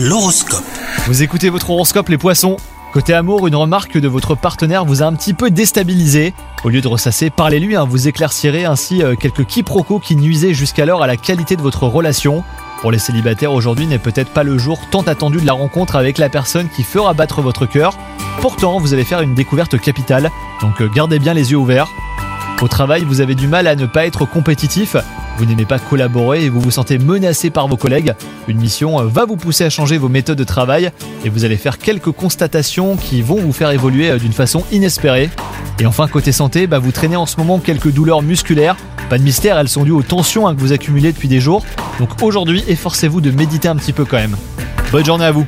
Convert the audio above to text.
L'horoscope. Vous écoutez votre horoscope les poissons Côté amour, une remarque de votre partenaire vous a un petit peu déstabilisé. Au lieu de ressasser, parlez-lui, hein, vous éclaircirez ainsi euh, quelques quiproquos qui nuisaient jusqu'alors à la qualité de votre relation. Pour les célibataires, aujourd'hui n'est peut-être pas le jour tant attendu de la rencontre avec la personne qui fera battre votre cœur. Pourtant, vous allez faire une découverte capitale, donc euh, gardez bien les yeux ouverts. Au travail, vous avez du mal à ne pas être compétitif, vous n'aimez pas collaborer et vous vous sentez menacé par vos collègues. Une mission euh, va vous pousser à changer vos méthodes de travail et vous allez faire quelques constatations qui vont vous faire évoluer euh, d'une façon inespérée. Et enfin, côté santé, bah, vous traînez en ce moment quelques douleurs musculaires. Pas de mystère, elles sont dues aux tensions hein, que vous accumulez depuis des jours. Donc aujourd'hui, efforcez-vous de méditer un petit peu quand même. Bonne journée à vous